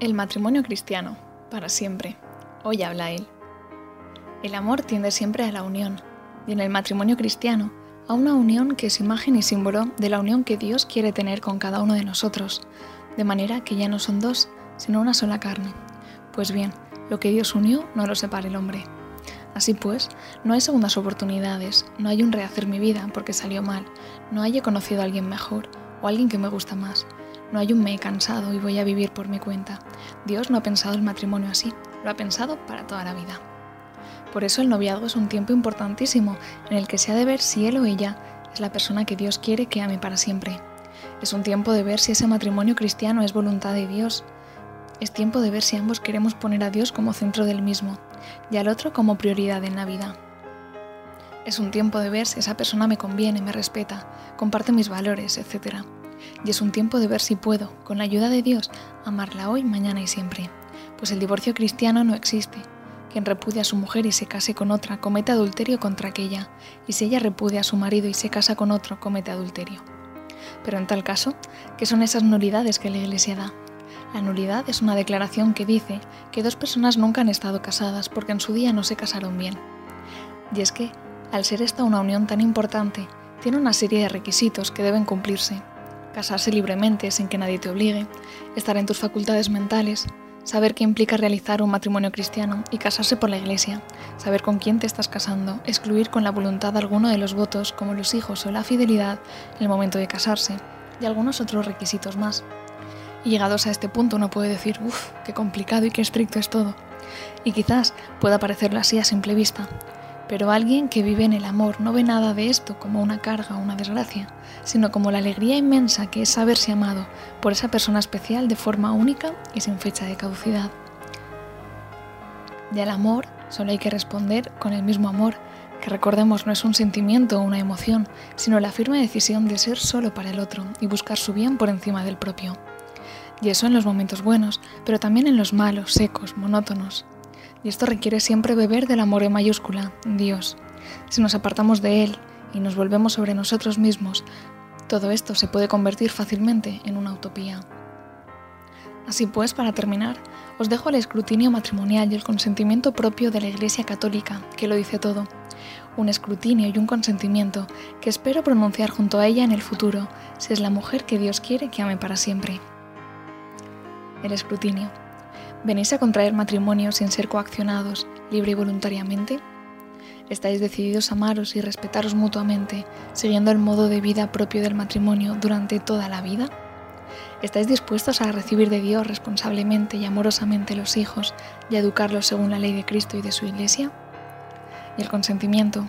El matrimonio cristiano, para siempre. Hoy habla él. El amor tiende siempre a la unión, y en el matrimonio cristiano, a una unión que es imagen y símbolo de la unión que Dios quiere tener con cada uno de nosotros, de manera que ya no son dos, sino una sola carne. Pues bien, lo que Dios unió no lo separa el hombre. Así pues, no hay segundas oportunidades, no hay un rehacer mi vida porque salió mal, no hay he conocido a alguien mejor o alguien que me gusta más no hay un me cansado y voy a vivir por mi cuenta. Dios no ha pensado el matrimonio así, lo ha pensado para toda la vida. Por eso el noviazgo es un tiempo importantísimo en el que se ha de ver si él o ella es la persona que Dios quiere que ame para siempre. Es un tiempo de ver si ese matrimonio cristiano es voluntad de Dios. Es tiempo de ver si ambos queremos poner a Dios como centro del mismo y al otro como prioridad en la vida. Es un tiempo de ver si esa persona me conviene, me respeta, comparte mis valores, etc y es un tiempo de ver si puedo, con la ayuda de Dios, amarla hoy, mañana y siempre. Pues el divorcio cristiano no existe. Quien repudia a su mujer y se case con otra comete adulterio contra aquella, y si ella repudia a su marido y se casa con otro, comete adulterio. Pero en tal caso, ¿qué son esas nulidades que la Iglesia da? La nulidad es una declaración que dice que dos personas nunca han estado casadas porque en su día no se casaron bien. Y es que, al ser esta una unión tan importante, tiene una serie de requisitos que deben cumplirse casarse libremente sin que nadie te obligue, estar en tus facultades mentales, saber qué implica realizar un matrimonio cristiano y casarse por la iglesia, saber con quién te estás casando, excluir con la voluntad alguno de los votos como los hijos o la fidelidad en el momento de casarse y algunos otros requisitos más. Y llegados a este punto uno puede decir, uff, qué complicado y qué estricto es todo. Y quizás pueda parecerlo así a simple vista, pero alguien que vive en el amor no ve nada de esto como una carga o una desgracia, sino como la alegría inmensa que es saberse amado por esa persona especial de forma única y sin fecha de caducidad. Y al amor solo hay que responder con el mismo amor, que recordemos no es un sentimiento o una emoción, sino la firme decisión de ser solo para el otro y buscar su bien por encima del propio. Y eso en los momentos buenos, pero también en los malos, secos, monótonos, y esto requiere siempre beber del amor en mayúscula, Dios. Si nos apartamos de Él y nos volvemos sobre nosotros mismos, todo esto se puede convertir fácilmente en una utopía. Así pues, para terminar, os dejo el escrutinio matrimonial y el consentimiento propio de la Iglesia Católica, que lo dice todo. Un escrutinio y un consentimiento que espero pronunciar junto a ella en el futuro, si es la mujer que Dios quiere que ame para siempre. El escrutinio. ¿Venís a contraer matrimonio sin ser coaccionados, libre y voluntariamente? ¿Estáis decididos a amaros y respetaros mutuamente, siguiendo el modo de vida propio del matrimonio durante toda la vida? ¿Estáis dispuestos a recibir de Dios responsablemente y amorosamente los hijos y a educarlos según la ley de Cristo y de su Iglesia? Y el consentimiento.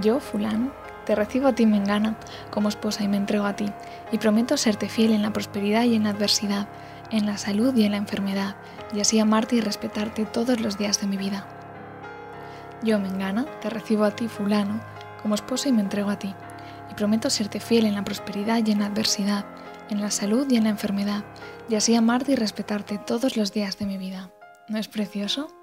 Yo, fulano, te recibo a ti, Mengana, como esposa y me entrego a ti, y prometo serte fiel en la prosperidad y en la adversidad, en la salud y en la enfermedad, y así amarte y respetarte todos los días de mi vida. Yo, Mengana, te recibo a ti, fulano, como esposo y me entrego a ti, y prometo serte fiel en la prosperidad y en la adversidad, en la salud y en la enfermedad, y así amarte y respetarte todos los días de mi vida. ¿No es precioso?